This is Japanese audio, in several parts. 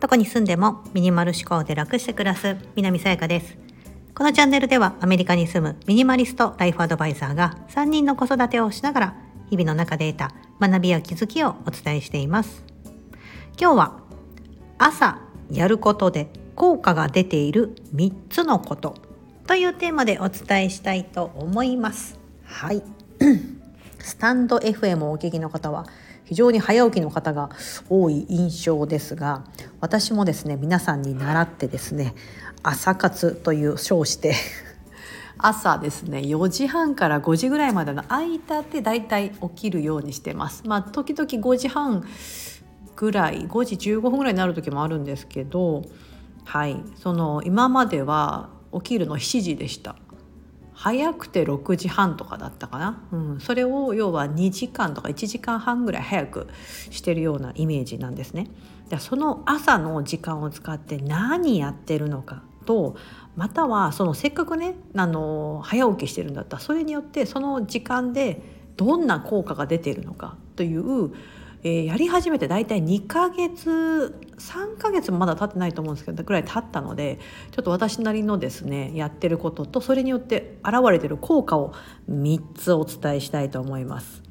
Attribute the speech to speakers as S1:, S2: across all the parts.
S1: どこに住んでもミニマル思考で楽して暮らす南さやかです。このチャンネルではアメリカに住むミニマリストライフアドバイザーが3人の子育てをしながら日々の中で得た学びや気づきをお伝えしています。今日は朝やることで効果が出ている3つのことというテーマでお伝えしたいと思います。はい。スタンド FM をお聞きの方は非常に早起きの方が多い印象ですが私もですね皆さんに習ってですね朝活という称して 朝ですね4時半から5時ぐらいまでの間でだいたい起きるようにしてます。まあ時々5時半ぐらい5時15分ぐらいになる時もあるんですけどはいその今までは起きるの7時でした早くて6時半とかだったかな、うん、それを要は2時間とか1時間半ぐらい早くしてるようなイメージなんですね。でその朝の時間を使って何やってるのかとまたはそのせっかくねあの早起きしてるんだったらそれによってその時間でどんな効果が出ているのかというえー、やり始めて大体2ヶ月3ヶ月もまだ経ってないと思うんですけどぐらい経ったのでちょっと私なりのですねやってることとそれによって現れてる効果を3つお伝えしたいと思います。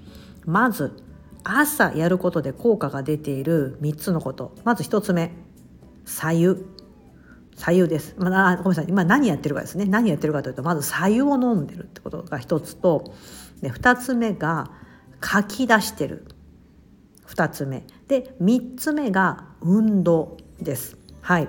S1: まず朝やることで効果が出ている3つのこと。まず1つ目左右。左右です、まあ、ごめんなさい。今何やってるかですね。何やってるかというとまず左右を飲んでるってことが1つとで2つ目が書き出してる。2つ目で3つ目が運動です。はい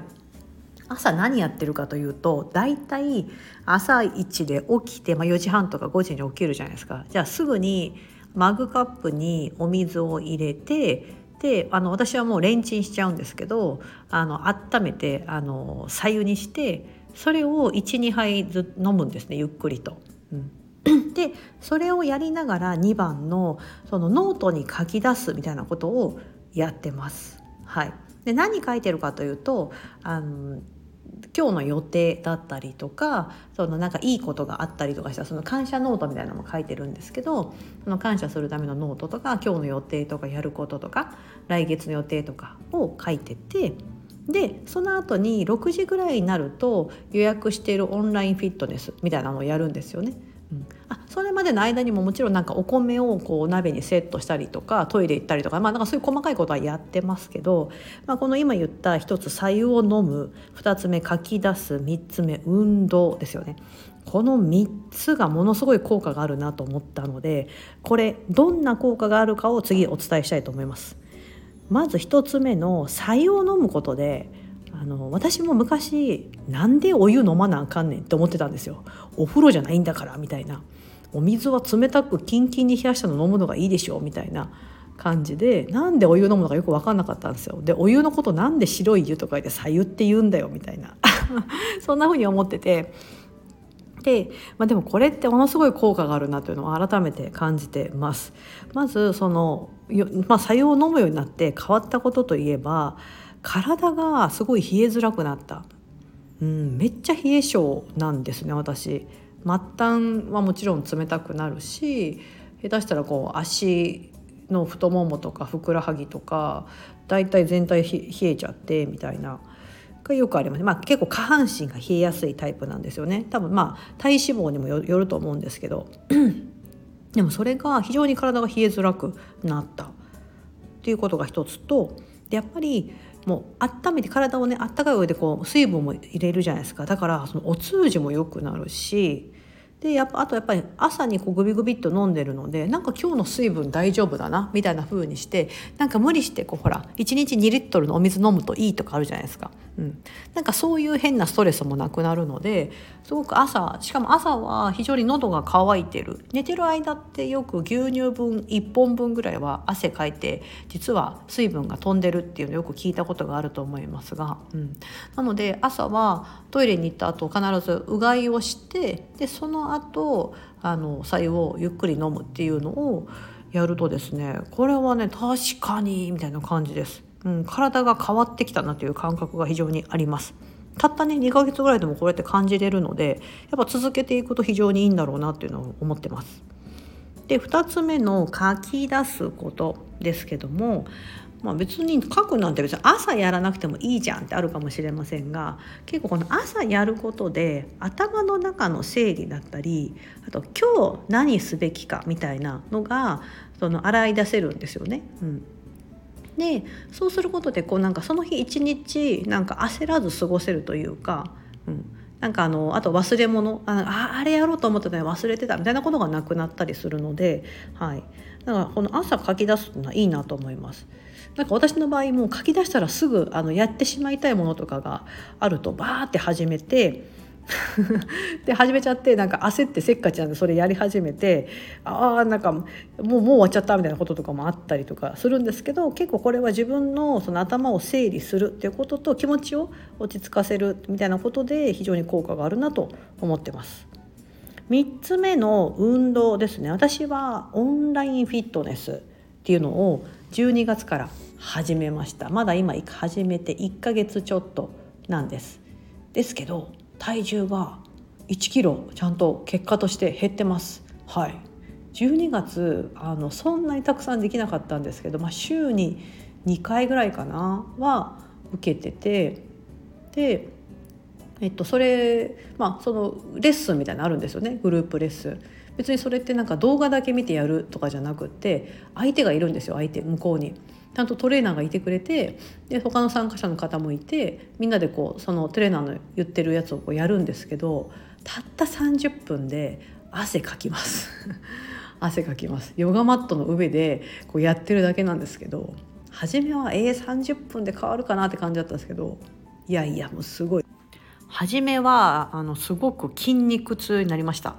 S1: 朝何やってるかというと大体朝一で起きて、まあ、4時半とか5時に起きるじゃないですかじゃあすぐにマグカップにお水を入れてであの私はもうレンチンしちゃうんですけどあの温めてあの白湯にしてそれを12杯ずつ飲むんですねゆっくりと。うん でそれをやりながら2番のそのノートに書き出すみたいなことをやってます。はい、で何書いてるかというとあの今日の予定だったりとかそのなんかいいことがあったりとかしたその感謝ノートみたいなのも書いてるんですけどその感謝するためのノートとか今日の予定とかやることとか来月の予定とかを書いててでその後に6時ぐらいになると予約しているオンラインフィットネスみたいなのをやるんですよね。うん、あそれまでの間にももちろんなんかお米をこう鍋にセットしたりとかトイレ行ったりとか,、まあ、なんかそういう細かいことはやってますけど、まあ、この今言った一つ白湯を飲む2つ目書き出す3つ目運動ですよね。この3つがものすごい効果があるなと思ったのでこれどんな効果があるかを次お伝えしたいと思います。まず1つ目の白湯を飲むことであの私も昔なんでお湯飲まなあかんねんって思ってたんですよ。お風呂じゃないんだからみたいな。お水は冷たくキンキンに冷やしたの飲むのがいいでしょみたいな感じでなんでお湯飲むのかよく分かんなかったんですよ。でお湯のことなんで白い湯とかで白湯って言うんだよみたいな。そんな風に思ってて。で、まあ、でもこれってものすごい効果があるなというのを改めて感じてます。まずその、まあ、白湯を飲むようになって変わったことといえば体がすごい冷えづらくなった、うん、めっちゃ冷え性なんですね私。末端はもちろん冷たくなるし下手したらこう足の太ももとかふくらはぎとかだいたい全体冷えちゃってみたいな。がよくあります、まあ、結構下半身が冷えやすいタイプなんですよね。多分まあ体脂肪にもよると思うんですけど。でもそれが非常に体が冷えづらくなった。っていうことが一つとでやっぱりもう温めて体をねあったかい上でこう水分も入れるじゃないですか。だからそのお通じも良くなるしでやっぱあとやっぱり朝にこうグビグビっと飲んでるのでなんか今日の水分大丈夫だなみたいな風にしてなんか無理してこうほら1日2リットルのお水飲むといいとかあるじゃないですか、うん、なんかそういう変なストレスもなくなるのですごく朝しかも朝は非常に喉が渇いてる。寝てる間ってよく牛乳分1本分ぐらいは汗かいて実は水分が飛んでるっていうのよく聞いたことがあると思いますが、うん、なので朝はトイレに行った後必ずうがいをしてでその後あの白湯をゆっくり飲むっていうのをやるとですねこれはね確かにみたいな感じです、うん、体が変わってきたなという感覚が非常にあります。たったね2ヶ月ぐらいでもこうやって感じれるのでやっぱ続けていくと非常にいいんだろうなっていうのを思ってます。で2つ目の書き出すことですけどもまあ、別に書くなんて別に朝やらなくてもいいじゃんってあるかもしれませんが結構この朝やることで頭の中の整理だったりあと今日何すべきかみたいなのがその洗い出せるんですよね。うんでそうすることでこうなんかその日一日なんか焦らず過ごせるというか、うん、なんかあのあと忘れ物ああれやろうと思ってたのに忘れてたみたいなことがなくなったりするので、はい、だからこの朝書き出すのはいいなと思います。なんか私の場合もう書き出したらすぐあのやってしまいたいものとかがあるとバーって始めてで始めちゃってなんか焦ってせっかちなんでそれやり始めてああなんかもうもう終わっちゃったみたいなこととかもあったりとかするんですけど結構これは自分のその頭を整理するっていうことと気持ちを落ち着かせるみたいなことで非常に効果があるなと思ってます。3つ目の運動ですね。私はオンラインフィットネスっていうのを12月から始めました。まだ今始めて1ヶ月ちょっとなんです。ですけど体重が1キロちゃんと結果として減ってます。はい。12月あのそんなにたくさんできなかったんですけど、まあ、週に2回ぐらいかなは受けててでえっと、それまあそのレッスンみたいなのあるんですよね。グループレッスン。別にそれってなんか動画だけ見てやるとかじゃなくって相手がいるんですよ相手向こうに。ちゃんとトレーナーがいてくれてで他の参加者の方もいてみんなでこうそのトレーナーの言ってるやつをこうやるんですけどたった30分で汗かきます。汗かきます。ヨガマットの上でこうやってるだけなんですけど初めはえー、30分で変わるかなって感じだったんですけどいやいやもうすごい。初めはあのすごく筋肉痛になりました。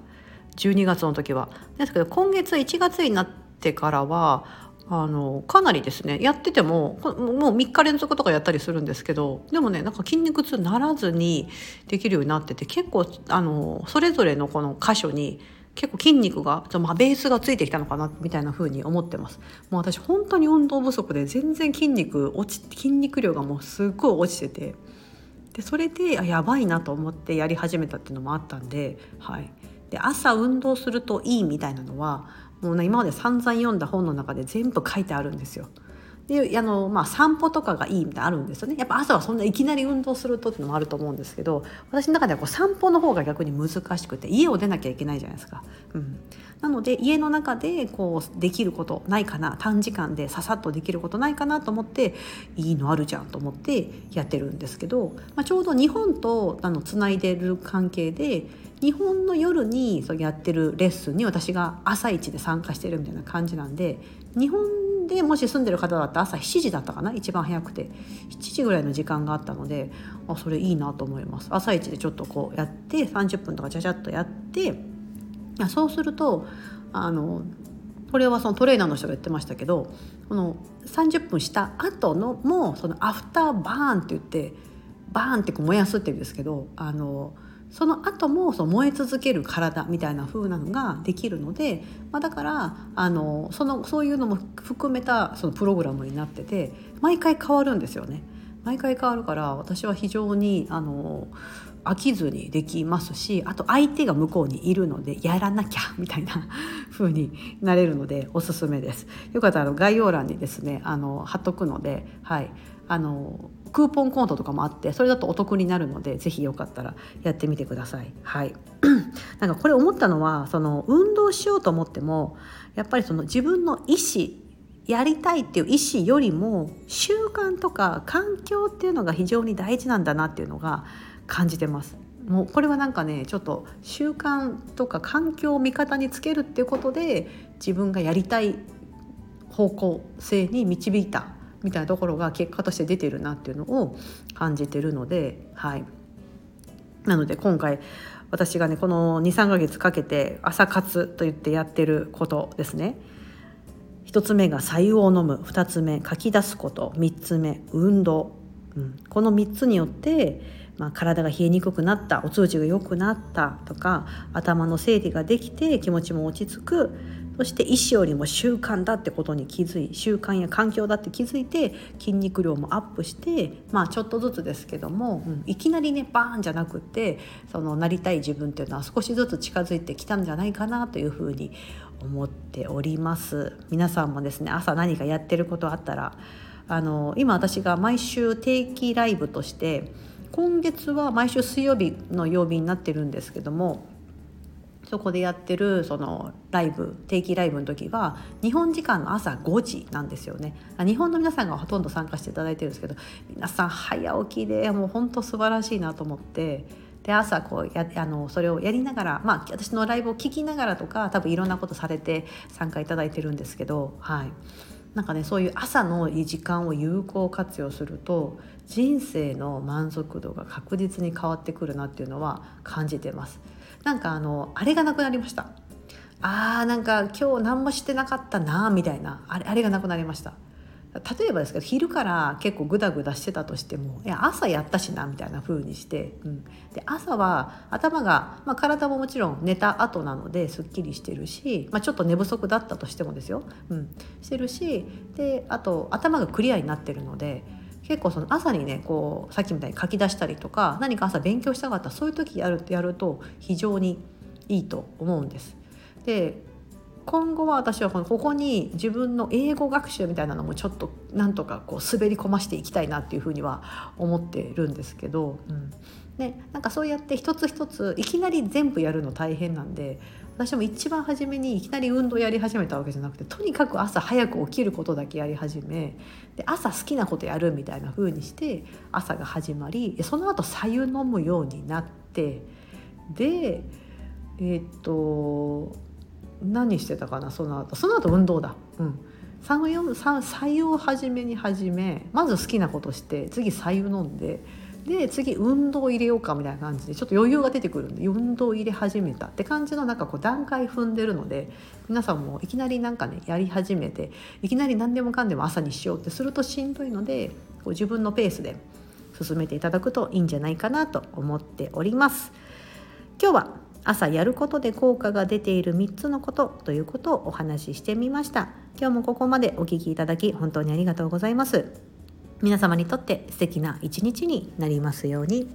S1: 12月の時は。ですけど今月1月になってからはあのかなりですねやっててももう3日連続とかやったりするんですけどでもねなんか筋肉痛ならずにできるようになってて結構あのそれぞれのこの箇所に結構筋肉が、まあ、ベースがついてきたのかなみたいな風に思ってます。もう私本当に運動不足で全然筋肉落ち筋肉量がもうすっごい落ちててでそれであやばいなと思ってやり始めたっていうのもあったんで,、はい、で朝運動するといいみたいなのはもうね今まで散々読んだ本の中で全部書いてあるんですよ。であの、まあ、散歩とかがいいみたいなあるんですよねやっぱ朝はそんないきなり運動するとっていうのもあると思うんですけど私の中ではこう散歩の方が逆に難しくて家を出なきゃいけないじゃないですか。うん、なので家の中でこうできることないかな短時間でささっとできることないかなと思っていいのあるじゃんと思ってやってるんですけど、まあ、ちょうど日本とあのつないでる関係で日本の夜にそうやってるレッスンに私が朝一で参加してるみたいな感じなんで日本でもし住んでる方だったら朝7時だったかな？一番早くて。7時ぐらいの時間があったのであそれいいなと思います。朝一でちょっとこうやって30分とかちゃちゃっとやってそうするとあのこれはそのトレーナーの人が言ってましたけどこの30分した後のもそのアフターバーンって言ってバーンってこう燃やすって言うんですけどあのその後もその燃え続ける体みたいな風なのができるので、まあ、だからあのそのそういうのも含めたそのプログラムになってて毎回変わるんですよね。毎回変わるから私は非常にあの飽きずにできますしあと相手が向こうにいるのでやらなきゃみたいな風になれるのでおすすめです。よかったら概要欄にですねあの貼っとくので、はい、あのクーポンコードとかもあってそれだとお得になるので是非よかったらやってみてください。はい、なんかこれ思ったのはその運動しようと思ってもやっぱりその自分の意思やりたいっていう意思よりも習慣とか環境っていうのが非常に大事なんだなっていうのが感じてます。もうこれはなんかねちょっと習慣とか環境を味方につけるっていうことで自分がやりたい方向性に導いたみたいなところが結果として出てるなっていうのを感じてるのではい。なので今回私がねこの23ヶ月かけて朝活と言ってやってることですね。1つ目が白湯を飲む。2つ目書き出すこと。3つ目運動、うん、この3つによってまあ、体が冷えにくくなった。お通じが良くなったとか頭の整理ができて気持ちも落ち着く、そして意思よりも習慣だってことに気づい習慣や環境だって気づいて筋肉量もアップしてまあちょっとずつですけども、うん、いきなりねバーンじゃなくってそのなりたい自分っていうのは少しずつ近づいてきたんじゃないかなというふうに思っております。皆さんもですね朝何かやってることあったらあの今私が毎週定期ライブとして今月は毎週水曜日の曜日になってるんですけどもそこでやってるそのライブ定期ライブの時は日本時間の朝5時なんですよね日本の皆さんがほとんど参加していただいてるんですけど皆さん早起きでもう本当素晴らしいなと思ってで朝こうやあのそれをやりながら、まあ、私のライブを聞きながらとか多分いろんなことされて参加いただいてるんですけどはいなんかねそういう朝の時間を有効活用すると人生の満足度が確実に変わってくるなっていうのは感じてます。なんかあのあれがなくなりました。あーなんか今日何もしてなかったなみたいな。あれあれがなくなりました。例えばですけど昼から結構グダグダしてたとしてもいや朝やったしなみたいな風にして、うん、で朝は頭が、まあ、体ももちろん寝た後なのですっきりしてるし、まあ、ちょっと寝不足だったとしてもですよ、うん、してるしであと頭がクリアになってるので結構その朝にねこうさっきみたいに書き出したりとか何か朝勉強したかったそういう時やるやると非常にいいと思うんです。で今後は私はここに自分の英語学習みたいなのもちょっとなんとかこう滑り込ましていきたいなっていうふうには思ってるんですけど、うん、ね、なんかそうやって一つ一ついきなり全部やるの大変なんで私も一番初めにいきなり運動やり始めたわけじゃなくてとにかく朝早く起きることだけやり始めで朝好きなことやるみたいな風にして朝が始まりその後白湯飲むようになってでえー、っと何してたかなその後その後運動だ。うん白湯を初めに始めまず好きなことして次白湯飲んでで次運動入れようかみたいな感じでちょっと余裕が出てくるんで運動入れ始めたって感じのなんかこう段階踏んでるので皆さんもいきなりなんかねやり始めていきなり何でもかんでも朝にしようってするとしんどいのでこう自分のペースで進めていただくといいんじゃないかなと思っております。今日は朝やることで効果が出ている3つのことということをお話ししてみました。今日もここまでお聴きいただき本当にありがとうございます。皆様にとって素敵な一日になりますように。